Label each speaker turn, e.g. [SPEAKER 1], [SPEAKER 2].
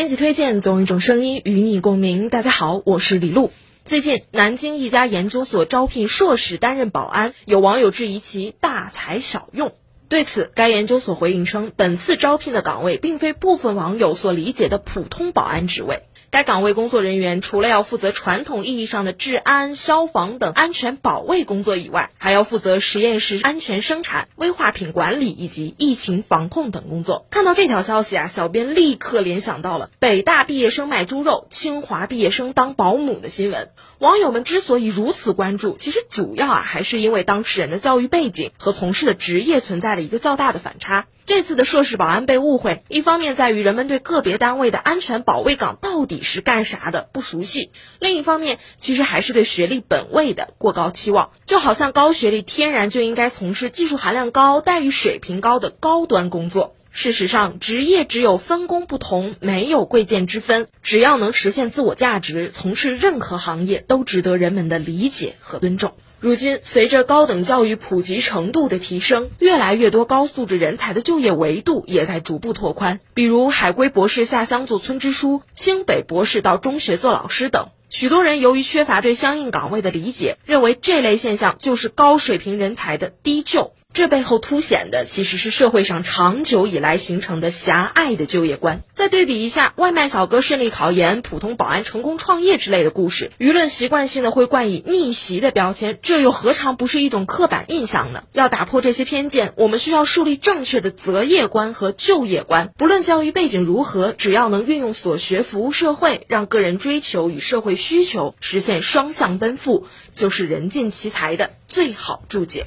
[SPEAKER 1] 编辑推荐，总有一种声音与你共鸣。大家好，我是李璐。最近，南京一家研究所招聘硕士担任保安，有网友质疑其大材小用。对此，该研究所回应称，本次招聘的岗位并非部分网友所理解的普通保安职位。该岗位工作人员除了要负责传统意义上的治安、消防等安全保卫工作以外，还要负责实验室安全生产、危化品管理以及疫情防控等工作。看到这条消息啊，小编立刻联想到了北大毕业生卖猪肉、清华毕业生当保姆的新闻。网友们之所以如此关注，其实主要啊还是因为当事人的教育背景和从事的职业存在了一个较大的反差。这次的硕士保安被误会，一方面在于人们对个别单位的安全保卫岗到底是干啥的不熟悉，另一方面其实还是对学历本位的过高期望，就好像高学历天然就应该从事技术含量高、待遇水平高的高端工作。事实上，职业只有分工不同，没有贵贱之分，只要能实现自我价值，从事任何行业都值得人们的理解和尊重。如今，随着高等教育普及程度的提升，越来越多高素质人才的就业维度也在逐步拓宽。比如，海归博士下乡做村支书，清北博士到中学做老师等。许多人由于缺乏对相应岗位的理解，认为这类现象就是高水平人才的低就。这背后凸显的其实是社会上长久以来形成的狭隘的就业观。再对比一下外卖小哥顺利考研、普通保安成功创业之类的故事，舆论习惯性的会冠以逆袭的标签，这又何尝不是一种刻板印象呢？要打破这些偏见，我们需要树立正确的择业观和就业观。不论教育背景如何，只要能运用所学服务社会，让个人追求与社会需求实现双向奔赴，就是人尽其才的最好注解。